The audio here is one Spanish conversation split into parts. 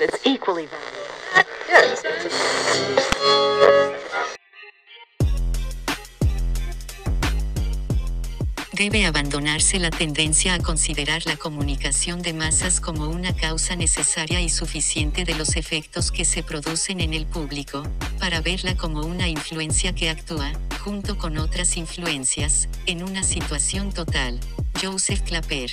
It's equally valuable. Debe abandonarse la tendencia a considerar la comunicación de masas como una causa necesaria y suficiente de los efectos que se producen en el público, para verla como una influencia que actúa, junto con otras influencias, en una situación total. Joseph Clapper.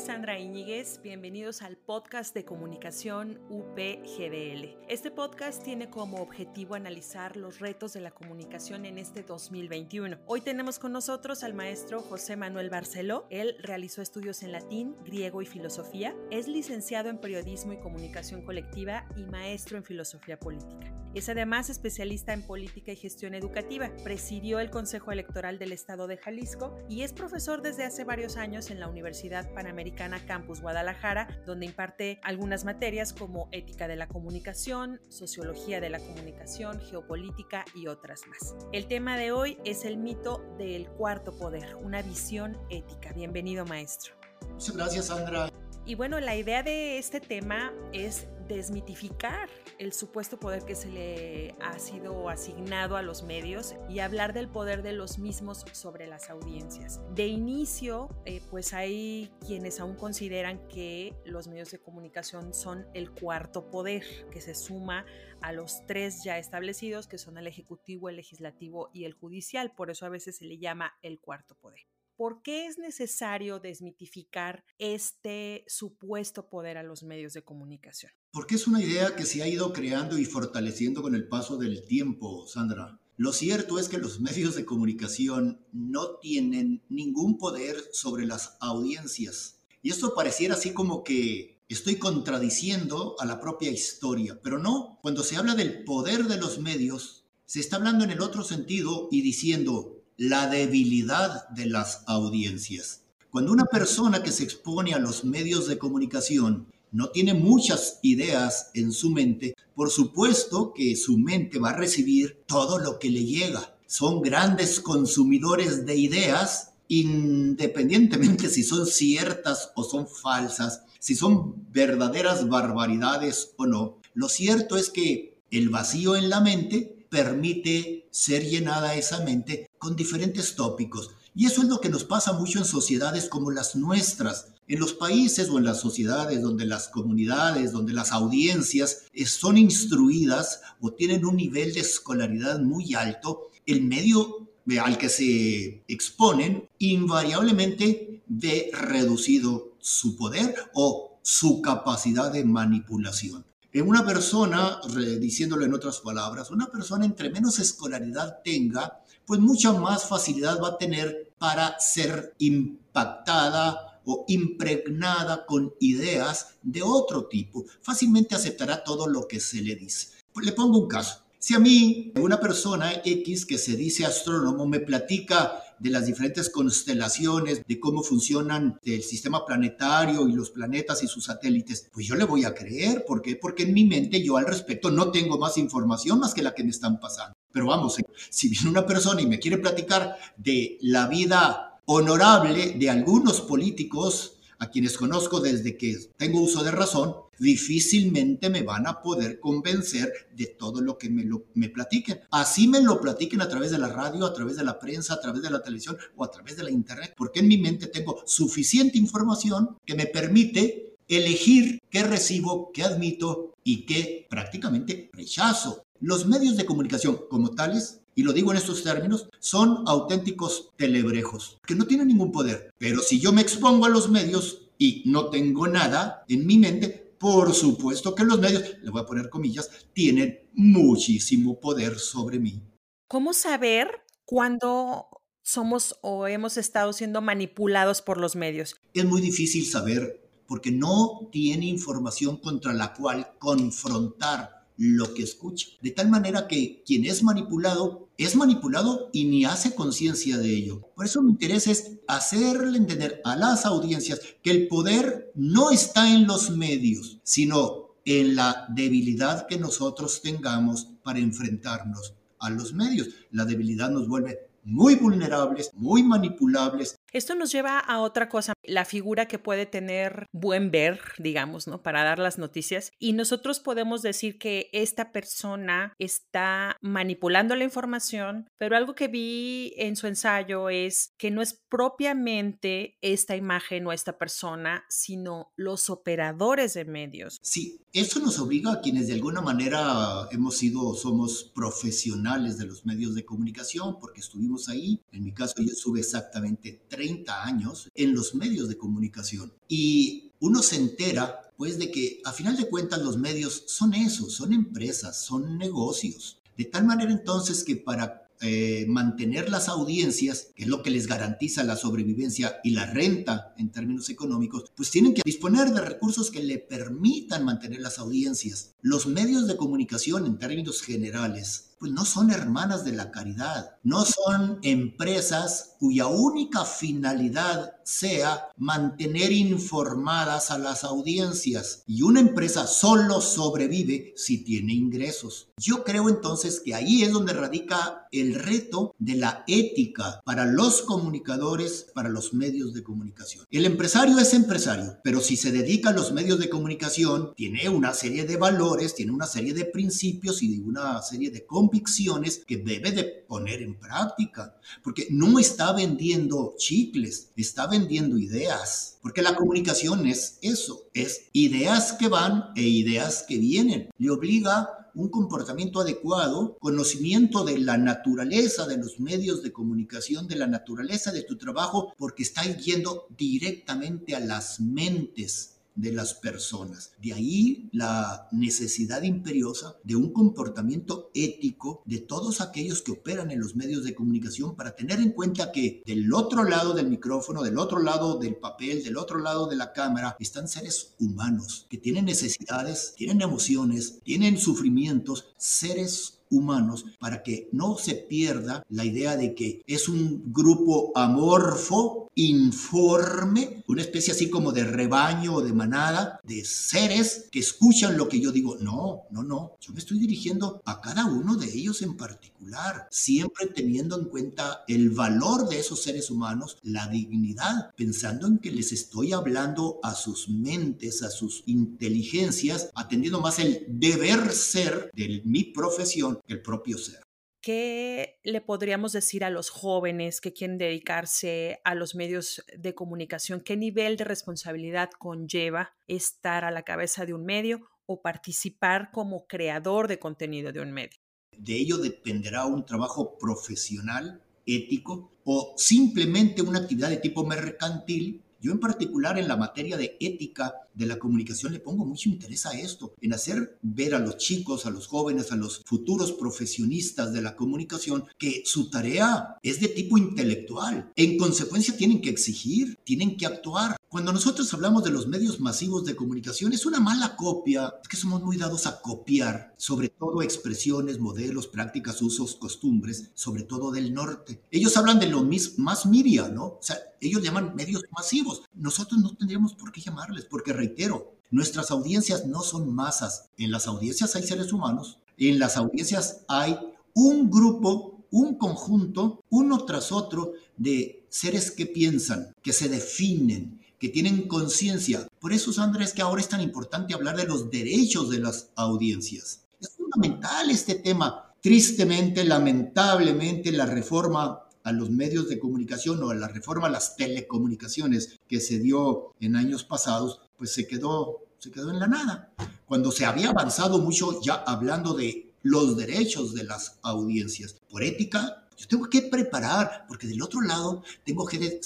Sandra Íñiguez. Bienvenidos al podcast de comunicación UPGDL. Este podcast tiene como objetivo analizar los retos de la comunicación en este 2021. Hoy tenemos con nosotros al maestro José Manuel Barceló. Él realizó estudios en latín, griego y filosofía. Es licenciado en periodismo y comunicación colectiva y maestro en filosofía política. Es además especialista en política y gestión educativa. Presidió el Consejo Electoral del Estado de Jalisco y es profesor desde hace varios años en la Universidad Panamericana Campus Guadalajara, donde imparte algunas materias como ética de la comunicación, sociología de la comunicación, geopolítica y otras más. El tema de hoy es el mito del cuarto poder, una visión ética. Bienvenido, maestro. Muchas gracias, Sandra. Y bueno, la idea de este tema es desmitificar el supuesto poder que se le ha sido asignado a los medios y hablar del poder de los mismos sobre las audiencias. De inicio, eh, pues hay quienes aún consideran que los medios de comunicación son el cuarto poder que se suma a los tres ya establecidos, que son el ejecutivo, el legislativo y el judicial. Por eso a veces se le llama el cuarto poder. ¿Por qué es necesario desmitificar este supuesto poder a los medios de comunicación? Porque es una idea que se ha ido creando y fortaleciendo con el paso del tiempo, Sandra. Lo cierto es que los medios de comunicación no tienen ningún poder sobre las audiencias. Y esto pareciera así como que estoy contradiciendo a la propia historia, pero no. Cuando se habla del poder de los medios, se está hablando en el otro sentido y diciendo, la debilidad de las audiencias. Cuando una persona que se expone a los medios de comunicación no tiene muchas ideas en su mente, por supuesto que su mente va a recibir todo lo que le llega. Son grandes consumidores de ideas, independientemente si son ciertas o son falsas, si son verdaderas barbaridades o no. Lo cierto es que el vacío en la mente permite ser llenada esa mente con diferentes tópicos. Y eso es lo que nos pasa mucho en sociedades como las nuestras, en los países o en las sociedades donde las comunidades, donde las audiencias son instruidas o tienen un nivel de escolaridad muy alto, el medio al que se exponen invariablemente ve reducido su poder o su capacidad de manipulación. Una persona, diciéndolo en otras palabras, una persona entre menos escolaridad tenga, pues mucha más facilidad va a tener para ser impactada o impregnada con ideas de otro tipo. Fácilmente aceptará todo lo que se le dice. Le pongo un caso. Si a mí una persona X que se dice astrónomo me platica de las diferentes constelaciones, de cómo funcionan el sistema planetario y los planetas y sus satélites, pues yo le voy a creer. ¿Por qué? Porque en mi mente yo al respecto no tengo más información más que la que me están pasando. Pero vamos, si viene una persona y me quiere platicar de la vida honorable de algunos políticos, a quienes conozco desde que tengo uso de razón, difícilmente me van a poder convencer de todo lo que me, lo, me platiquen. Así me lo platiquen a través de la radio, a través de la prensa, a través de la televisión o a través de la internet, porque en mi mente tengo suficiente información que me permite elegir qué recibo, qué admito y qué prácticamente rechazo. Los medios de comunicación como tales y lo digo en estos términos, son auténticos telebrejos, que no tienen ningún poder. Pero si yo me expongo a los medios y no tengo nada en mi mente, por supuesto que los medios, le voy a poner comillas, tienen muchísimo poder sobre mí. ¿Cómo saber cuándo somos o hemos estado siendo manipulados por los medios? Es muy difícil saber porque no tiene información contra la cual confrontar lo que escucha. De tal manera que quien es manipulado es manipulado y ni hace conciencia de ello. Por eso mi interés es hacerle entender a las audiencias que el poder no está en los medios, sino en la debilidad que nosotros tengamos para enfrentarnos a los medios. La debilidad nos vuelve muy vulnerables, muy manipulables. Esto nos lleva a otra cosa, la figura que puede tener buen ver, digamos, ¿no? Para dar las noticias. Y nosotros podemos decir que esta persona está manipulando la información, pero algo que vi en su ensayo es que no es propiamente esta imagen o esta persona, sino los operadores de medios. Sí, eso nos obliga a quienes de alguna manera hemos sido, somos profesionales de los medios de comunicación, porque estuvimos ahí. En mi caso, yo estuve exactamente 30 años en los medios de comunicación. Y uno se entera, pues, de que a final de cuentas los medios son eso, son empresas, son negocios. De tal manera entonces que para eh, mantener las audiencias, que es lo que les garantiza la sobrevivencia y la renta en términos económicos, pues tienen que disponer de recursos que le permitan mantener las audiencias. Los medios de comunicación en términos generales pues no son hermanas de la caridad, no son empresas cuya única finalidad sea mantener informadas a las audiencias. Y una empresa solo sobrevive si tiene ingresos. Yo creo entonces que ahí es donde radica el reto de la ética para los comunicadores, para los medios de comunicación. El empresario es empresario, pero si se dedica a los medios de comunicación, tiene una serie de valores, tiene una serie de principios y una serie de convicciones que debe de poner en práctica, porque no está vendiendo chicles, está vendiendo ideas, porque la comunicación es eso, es ideas que van e ideas que vienen. Le obliga un comportamiento adecuado, conocimiento de la naturaleza de los medios de comunicación, de la naturaleza de tu trabajo, porque está yendo directamente a las mentes de las personas. De ahí la necesidad imperiosa de un comportamiento ético de todos aquellos que operan en los medios de comunicación para tener en cuenta que del otro lado del micrófono, del otro lado del papel, del otro lado de la cámara, están seres humanos que tienen necesidades, tienen emociones, tienen sufrimientos, seres humanos para que no se pierda la idea de que es un grupo amorfo, informe, una especie así como de rebaño o de manada de seres que escuchan lo que yo digo. No, no, no. Yo me estoy dirigiendo a cada uno de ellos en particular, siempre teniendo en cuenta el valor de esos seres humanos, la dignidad, pensando en que les estoy hablando a sus mentes, a sus inteligencias, atendiendo más el deber ser de mi profesión el propio ser. ¿Qué le podríamos decir a los jóvenes que quieren dedicarse a los medios de comunicación? ¿Qué nivel de responsabilidad conlleva estar a la cabeza de un medio o participar como creador de contenido de un medio? De ello dependerá un trabajo profesional, ético o simplemente una actividad de tipo mercantil yo en particular en la materia de ética de la comunicación le pongo mucho interés a esto, en hacer ver a los chicos, a los jóvenes, a los futuros profesionistas de la comunicación que su tarea es de tipo intelectual. En consecuencia tienen que exigir, tienen que actuar. Cuando nosotros hablamos de los medios masivos de comunicación es una mala copia, es que somos muy dados a copiar, sobre todo expresiones, modelos, prácticas, usos, costumbres, sobre todo del norte. Ellos hablan de lo más miria, ¿no? O sea, ellos llaman medios masivos. Nosotros no tendríamos por qué llamarles, porque reitero, nuestras audiencias no son masas. En las audiencias hay seres humanos, en las audiencias hay un grupo, un conjunto, uno tras otro de seres que piensan, que se definen, que tienen conciencia. Por eso, Sandra, es que ahora es tan importante hablar de los derechos de las audiencias. Es fundamental este tema. Tristemente, lamentablemente, la reforma a los medios de comunicación o la reforma a las telecomunicaciones que se dio en años pasados, pues se quedó, se quedó en la nada. Cuando se había avanzado mucho ya hablando de los derechos de las audiencias. Por ética, yo tengo que preparar, porque del otro lado tengo gente,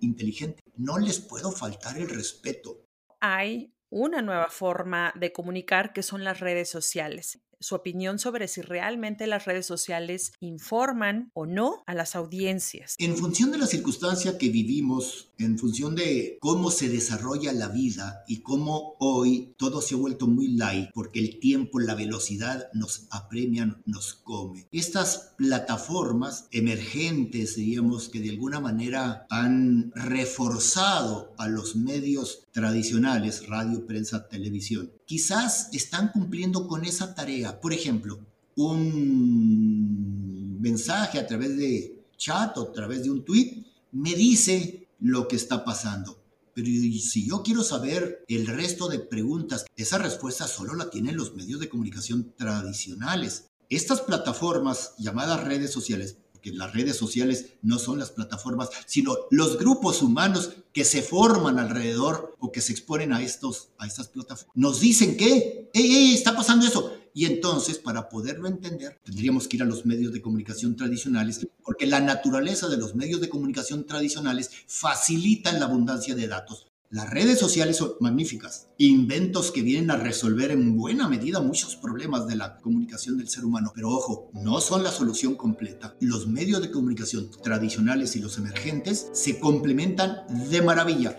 inteligente. No les puedo faltar el respeto. Hay una nueva forma de comunicar que son las redes sociales. Su opinión sobre si realmente las redes sociales informan o no a las audiencias. En función de la circunstancia que vivimos en función de cómo se desarrolla la vida y cómo hoy todo se ha vuelto muy light porque el tiempo, la velocidad nos apremian, nos come. Estas plataformas emergentes, diríamos que de alguna manera han reforzado a los medios tradicionales, radio, prensa, televisión. Quizás están cumpliendo con esa tarea. Por ejemplo, un mensaje a través de chat o a través de un tweet me dice lo que está pasando. Pero si yo quiero saber el resto de preguntas, esa respuesta solo la tienen los medios de comunicación tradicionales. Estas plataformas llamadas redes sociales, porque las redes sociales no son las plataformas, sino los grupos humanos que se forman alrededor o que se exponen a, estos, a estas plataformas, nos dicen que, ¡Ey, ey, está pasando eso! Y entonces, para poderlo entender, tendríamos que ir a los medios de comunicación tradicionales, porque la naturaleza de los medios de comunicación tradicionales facilitan la abundancia de datos. Las redes sociales son magníficas, inventos que vienen a resolver en buena medida muchos problemas de la comunicación del ser humano. Pero ojo, no son la solución completa. Los medios de comunicación tradicionales y los emergentes se complementan de maravilla.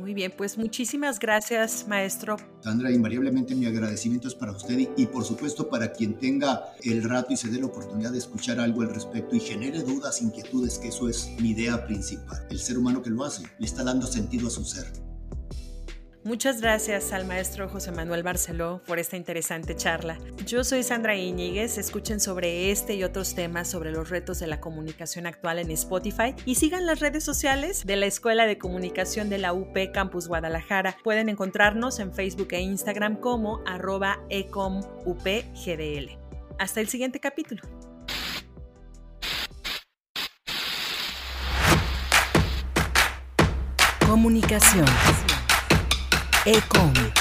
Muy bien, pues muchísimas gracias, maestro. Sandra, invariablemente mi agradecimiento es para usted y, por supuesto para quien tenga el rato y se dé la oportunidad de escuchar algo al respecto y genere dudas, inquietudes, que eso es mi idea principal. El ser humano que lo hace le está dando sentido a su ser. Muchas gracias al maestro José Manuel Barceló por esta interesante charla. Yo soy Sandra Iñiguez, escuchen sobre este y otros temas sobre los retos de la comunicación actual en Spotify y sigan las redes sociales de la Escuela de Comunicación de la UP Campus Guadalajara. Pueden encontrarnos en Facebook e Instagram como arroba ecomupgdl. Hasta el siguiente capítulo. Comunicación. Ecom.